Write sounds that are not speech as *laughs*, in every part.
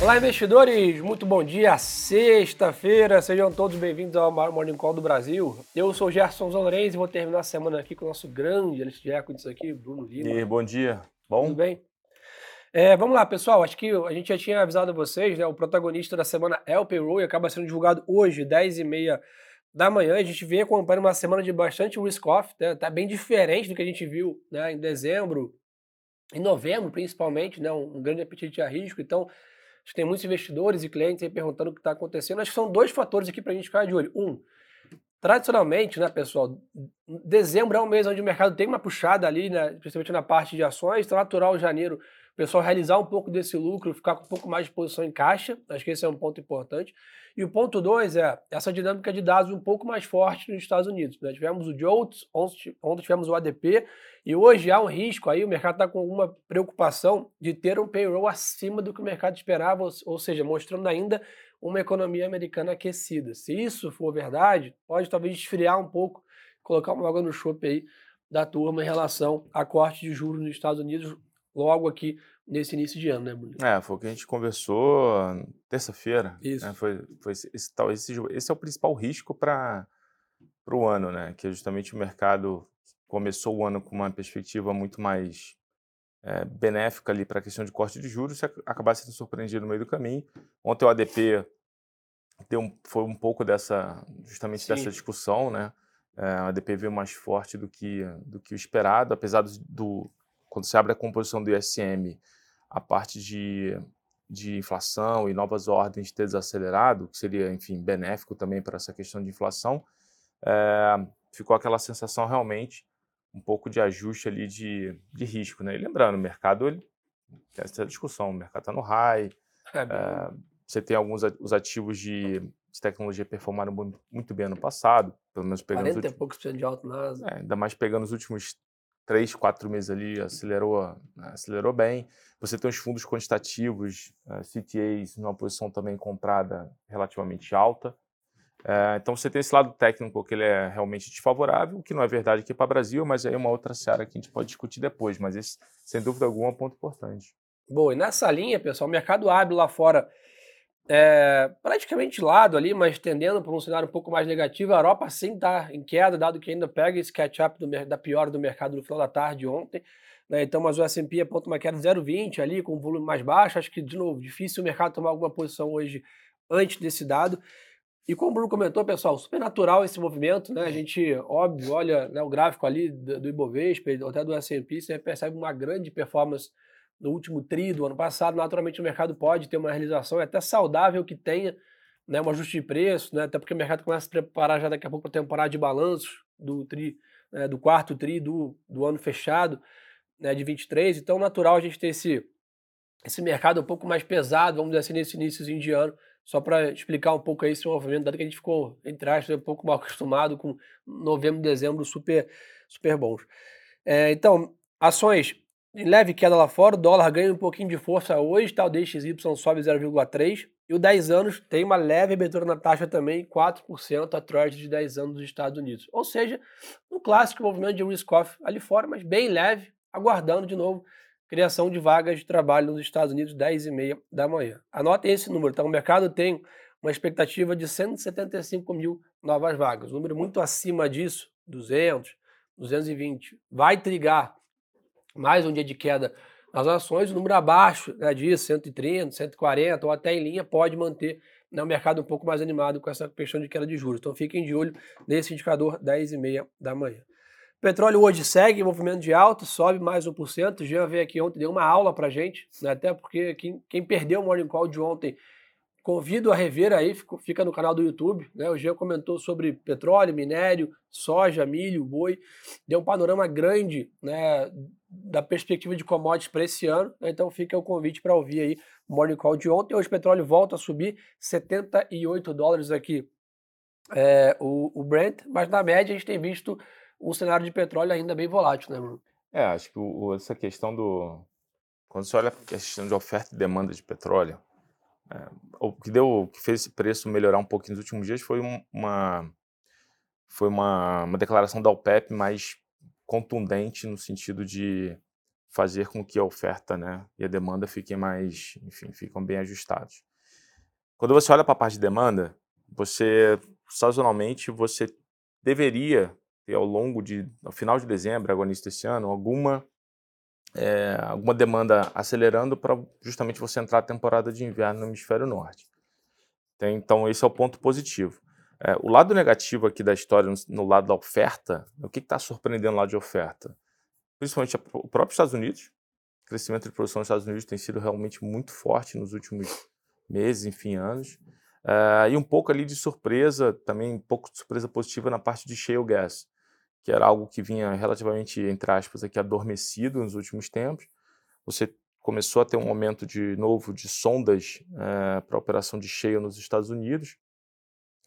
Olá, investidores! Muito bom dia, sexta-feira. Sejam todos bem-vindos ao maior Morning Call do Brasil. Eu sou o Gerson Zanorenz e vou terminar a semana aqui com o nosso grande de equities aqui, Bruno Lima. E bom dia. Bom? Tudo bem? É, vamos lá, pessoal. Acho que a gente já tinha avisado a vocês, né? O protagonista da semana é o payroll e acaba sendo divulgado hoje, 10h30 da manhã. A gente vem acompanhando uma semana de bastante risk-off, né? Tá bem diferente do que a gente viu né, em dezembro, em novembro, principalmente, né? Um grande apetite a risco. Então, Acho que tem muitos investidores e clientes aí perguntando o que está acontecendo. Acho que são dois fatores aqui para a gente ficar de olho. Um, tradicionalmente, né, pessoal, dezembro é um mês onde o mercado tem uma puxada ali, né, principalmente na parte de ações. Então, natural janeiro pessoal realizar um pouco desse lucro, ficar com um pouco mais de posição em caixa, acho que esse é um ponto importante. E o ponto dois é essa dinâmica de dados um pouco mais forte nos Estados Unidos. Né? Tivemos o JOLTS, ontem tivemos o ADP, e hoje há um risco aí, o mercado está com alguma preocupação de ter um payroll acima do que o mercado esperava, ou seja, mostrando ainda uma economia americana aquecida. Se isso for verdade, pode talvez esfriar um pouco, colocar uma água no chope aí da turma em relação a corte de juros nos Estados Unidos, logo aqui nesse início de ano, né, Bruno? É, foi o que a gente conversou terça-feira. Isso. Né? Foi, foi esse, talvez esse, esse é o principal risco para o ano, né? Que é justamente o mercado começou o ano com uma perspectiva muito mais é, benéfica ali para a questão de corte de juros, e acabar sendo surpreendido no meio do caminho. Ontem o ADP deu um, foi um pouco dessa, justamente Sim. dessa discussão, né? É, o ADP veio mais forte do que, do que o esperado, apesar do, do quando se abre a composição do ISM, a parte de, de inflação e novas ordens ter desacelerado, que seria, enfim, benéfico também para essa questão de inflação, é, ficou aquela sensação realmente um pouco de ajuste ali de, de risco, né? E lembrando, o mercado, ele, essa discussão, o mercado está no high, é, é, você tem alguns os ativos de, de tecnologia performaram muito bem ano passado, pelo menos pegando 40 os últimos, e poucos por cento de alto nas... É, ainda mais pegando os últimos três, quatro meses ali, acelerou, acelerou bem. Você tem os fundos quantitativos, uh, CTAs, numa posição também comprada relativamente alta. Uh, então você tem esse lado técnico que ele é realmente desfavorável, que não é verdade aqui para o Brasil, mas aí é uma outra seara que a gente pode discutir depois, mas esse, sem dúvida alguma, é um ponto importante. Bom, e nessa linha, pessoal, o mercado abre lá fora é, praticamente lado ali, mas tendendo para um cenário um pouco mais negativo. A Europa sim está em queda, dado que ainda pega esse catch-up da pior do mercado no final da tarde ontem. Né? Então, mas o S&P aponta uma queda de 0,20 ali, com um volume mais baixo. Acho que, de novo, difícil o mercado tomar alguma posição hoje antes desse dado. E como o Bruno comentou, pessoal, super natural esse movimento, né? A gente, óbvio, olha né, o gráfico ali do, do Ibovespa, até do S&P, você percebe uma grande performance no último tri do ano passado, naturalmente o mercado pode ter uma realização, é até saudável que tenha né, um ajuste de preço, né, até porque o mercado começa a se preparar já daqui a pouco para a temporada de balanços do tri, né, do quarto tri do, do ano fechado né, de 23, então natural a gente ter esse, esse mercado um pouco mais pesado, vamos dizer assim, nesse início de ano, só para explicar um pouco aí esse movimento, dado que a gente ficou, entre aspas, um pouco mal *laughs* acostumado com novembro dezembro super, super bons. É, então, ações leve queda lá fora, o dólar ganha um pouquinho de força hoje, tá? o DXY sobe 0,3%, e o 10 anos tem uma leve abertura na taxa também, 4% a Treasury de 10 anos dos Estados Unidos. Ou seja, um clássico movimento de risk-off ali fora, mas bem leve, aguardando de novo criação de vagas de trabalho nos Estados Unidos, 10 e meia da manhã. Anotem esse número, tá? O mercado tem uma expectativa de 175 mil novas vagas, um número muito acima disso, 200, 220. Vai trigar mais um dia de queda nas ações, o número abaixo né, disso, 130, 140 ou até em linha, pode manter né, o mercado um pouco mais animado com essa questão de queda de juros. Então fiquem de olho nesse indicador 10 e meia da manhã. Petróleo hoje segue movimento de alta, sobe mais 1%. O Jean veio aqui ontem, deu uma aula para gente, né, até porque quem, quem perdeu o Morning Call de ontem Convido a rever aí, fica no canal do YouTube. Né? O Jean comentou sobre petróleo, minério, soja, milho, boi. Deu um panorama grande né, da perspectiva de commodities para esse ano. Né? Então fica o convite para ouvir aí o Morning Call de ontem. Hoje o petróleo volta a subir 78 dólares aqui é, o, o Brent, mas na média a gente tem visto um cenário de petróleo ainda bem volátil, né, Bruno? É, acho que o, essa questão do. Quando você olha a questão de oferta e demanda de petróleo, é, o que deu, que fez esse preço melhorar um pouquinho nos últimos dias foi uma foi uma, uma declaração da OPEP mais contundente no sentido de fazer com que a oferta né, e a demanda fiquem mais, enfim, ficam bem ajustados. Quando você olha para a parte de demanda, você, sazonalmente, você deveria ter ao longo de, ao final de dezembro, agora início desse ano, alguma, é, alguma demanda acelerando para justamente você entrar na temporada de inverno no hemisfério norte. Então, esse é o ponto positivo. É, o lado negativo aqui da história, no, lado da oferta, o que está surpreendendo lá de oferta? Principalmente o próprio Estados Unidos. O crescimento de produção dos Estados Unidos tem sido realmente muito forte nos últimos meses, enfim, anos. É, e um pouco ali de surpresa, também um pouco de surpresa positiva na parte de shale gas, que era algo que vinha relativamente, entre aspas, aqui adormecido nos últimos tempos. Você começou a ter um aumento de novo de sondas é, para operação de shale nos Estados Unidos.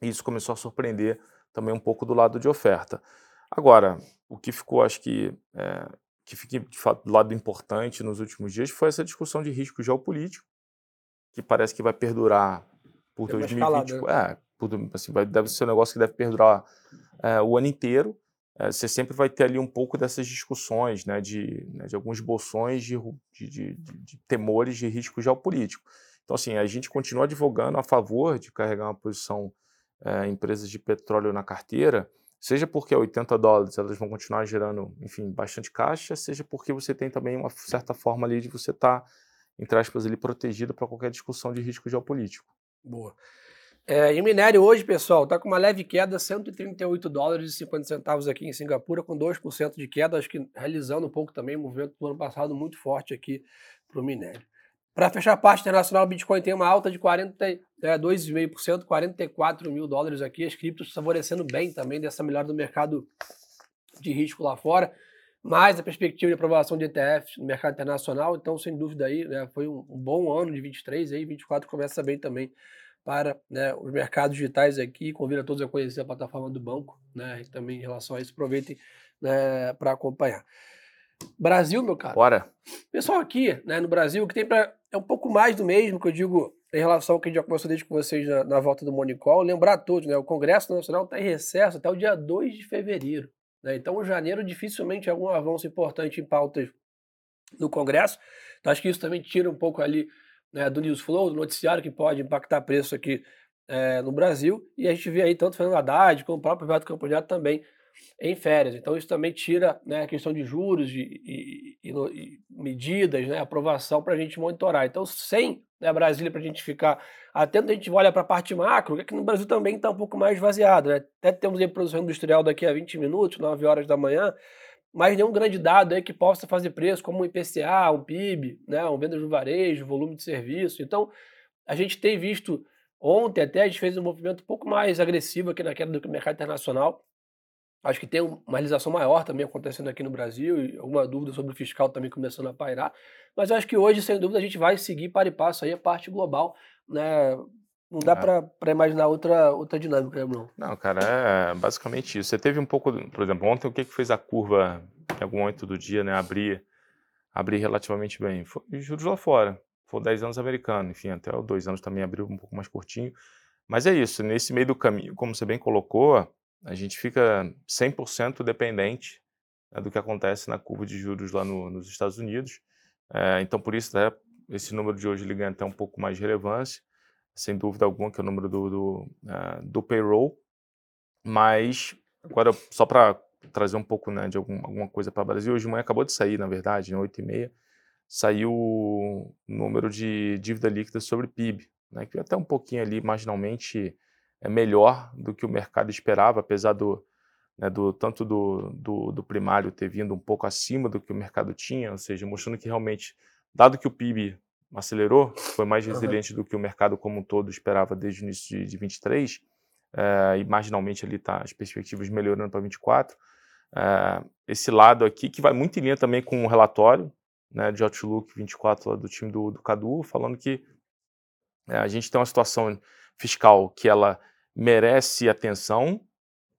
E isso começou a surpreender também um pouco do lado de oferta. Agora, o que ficou, acho que, é, que fica de fato do lado importante nos últimos dias foi essa discussão de risco geopolítico, que parece que vai perdurar por Tem 2020. Né? É, por, assim, vai, deve ser um negócio que deve perdurar é, o ano inteiro. É, você sempre vai ter ali um pouco dessas discussões, né, de, né, de alguns bolsões de, de, de, de temores de risco geopolítico. Então, assim, a gente continua advogando a favor de carregar uma posição é, empresas de petróleo na carteira, seja porque a 80 dólares elas vão continuar gerando, enfim, bastante caixa, seja porque você tem também uma certa forma ali de você estar, tá, entre aspas, ali protegido para qualquer discussão de risco geopolítico. Boa. É, e o minério hoje, pessoal, está com uma leve queda, 138 dólares e 50 centavos aqui em Singapura, com 2% de queda, acho que realizando um pouco também o movimento do ano passado muito forte aqui para o minério. Para fechar a parte internacional, o Bitcoin tem uma alta de 42,5%, 44 é, mil dólares aqui. As criptos favorecendo bem também dessa melhora do mercado de risco lá fora. Mais a perspectiva de aprovação de ETFs no mercado internacional. Então, sem dúvida aí, né, foi um, bom ano de 23 aí, 24 começa bem também para né, os mercados digitais aqui. Convido a todos a conhecer a plataforma do banco, né, e também em relação a isso, aproveitem né, para acompanhar. Brasil, meu cara. Bora. Pessoal aqui, né, no Brasil, que tem para é um pouco mais do mesmo que eu digo em relação ao que a gente já conversou desde com vocês na, na volta do Monicol. Lembrar a todos, né, o Congresso Nacional está em recesso até o dia 2 de fevereiro. Né, então, o janeiro dificilmente é algum avanço importante em pautas no Congresso. Então, acho que isso também tira um pouco ali né, do news flow, do noticiário que pode impactar preço aqui é, no Brasil. E a gente vê aí tanto o Fernando Haddad como o próprio Roberto Campos Neto também em férias. Então, isso também tira né, a questão de juros e, e, e medidas, né, aprovação para a gente monitorar. Então, sem né, Brasília para a gente ficar atento, a gente olha para a parte macro, que aqui no Brasil também está um pouco mais esvaziado. Né? Até temos aí produção industrial daqui a 20 minutos, 9 horas da manhã, mas nenhum grande dado aí que possa fazer preço, como um IPCA, um PIB, né, um venda de varejo, volume de serviço. Então, a gente tem visto ontem até, a gente fez um movimento um pouco mais agressivo aqui na queda do mercado internacional, Acho que tem uma realização maior também acontecendo aqui no Brasil e alguma dúvida sobre o fiscal também começando a pairar. Mas acho que hoje, sem dúvida, a gente vai seguir para e passo aí a parte global, né? Não dá é. para imaginar outra, outra dinâmica, né, Bruno? Não, cara, é basicamente isso. Você teve um pouco, por exemplo, ontem o que, que fez a curva em algum momento do dia, né, abrir, abrir relativamente bem? Foi juros lá fora. Foi 10 anos americano, enfim, até os dois anos também abriu um pouco mais curtinho. Mas é isso, nesse meio do caminho, como você bem colocou, a gente fica 100% dependente né, do que acontece na curva de juros lá no, nos Estados Unidos. É, então, por isso, né, esse número de hoje ele ganha até um pouco mais de relevância, sem dúvida alguma, que é o número do, do, uh, do payroll. Mas, agora, só para trazer um pouco né, de algum, alguma coisa para o Brasil, hoje de manhã acabou de sair, na verdade, em 8h30, saiu o número de dívida líquida sobre PIB, né, que até um pouquinho ali, marginalmente, é melhor do que o mercado esperava, apesar do, né, do tanto do, do, do, primário ter vindo um pouco acima do que o mercado tinha, ou seja, mostrando que realmente, dado que o PIB acelerou, foi mais resiliente uhum. do que o mercado como um todo esperava desde o início de, de 23, é, e marginalmente ali está as perspectivas melhorando para 24. É, esse lado aqui, que vai muito em linha também com o relatório né, de Outlook 24 lá do time do, do Cadu, falando que é, a gente tem uma situação fiscal que ela merece atenção,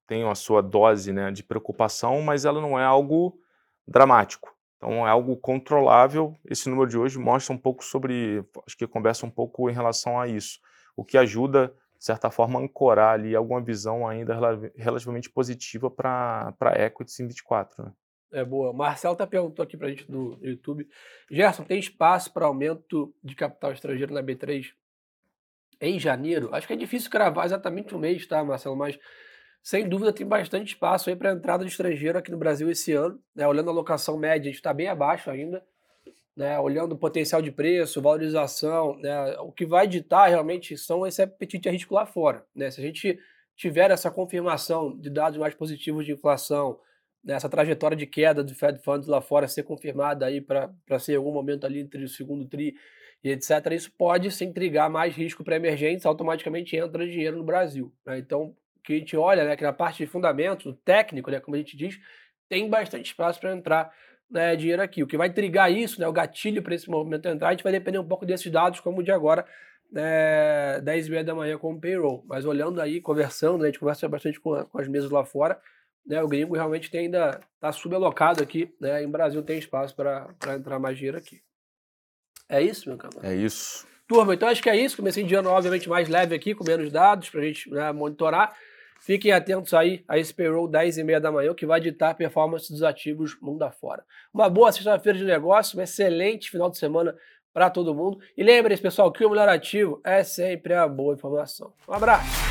tem a sua dose né, de preocupação, mas ela não é algo dramático. Então é algo controlável. Esse número de hoje mostra um pouco sobre, acho que conversa um pouco em relação a isso, o que ajuda, de certa forma, a ancorar ali alguma visão ainda relativamente positiva para equities em 24. Né? É boa. Marcelo tá perguntou aqui pra gente no YouTube. Gerson, tem espaço para aumento de capital estrangeiro na B3 em janeiro? Acho que é difícil cravar exatamente um mês, tá, Marcelo? Mas sem dúvida tem bastante espaço aí para entrada de estrangeiro aqui no Brasil esse ano. Né? Olhando a locação média, a gente está bem abaixo ainda. Né? Olhando o potencial de preço, valorização, né? o que vai ditar realmente são esse apetite a risco lá fora. Né? Se a gente tiver essa confirmação de dados mais positivos de inflação, né? essa trajetória de queda do Fed Funds lá fora ser confirmada aí para ser em algum momento ali entre o segundo tri e etc., isso pode se intrigar mais risco para emergentes, automaticamente entra dinheiro no Brasil. Né? Então, que a gente olha, né, que na parte de fundamentos, técnico, né, como a gente diz, tem bastante espaço para entrar né, dinheiro aqui. O que vai trigar isso, né, o gatilho para esse movimento entrar, a gente vai depender um pouco desses dados, como o de agora, né, 10 e meia da manhã com o payroll. Mas olhando aí, conversando, né, a gente conversa bastante com, com as mesas lá fora, né, o gringo realmente tem ainda está subalocado aqui, né, em Brasil tem espaço para entrar mais dinheiro aqui. É isso, meu camarada? É isso. Turma, então acho que é isso. Comecei de ano, obviamente, mais leve aqui, com menos dados, para a gente né, monitorar. Fiquem atentos aí a esse payroll 10 e meia da manhã, que vai ditar a performance dos ativos mundo afora. Uma boa sexta-feira de negócio, um excelente final de semana para todo mundo. E lembre-se, pessoal, que o melhor ativo é sempre a boa informação. Um abraço!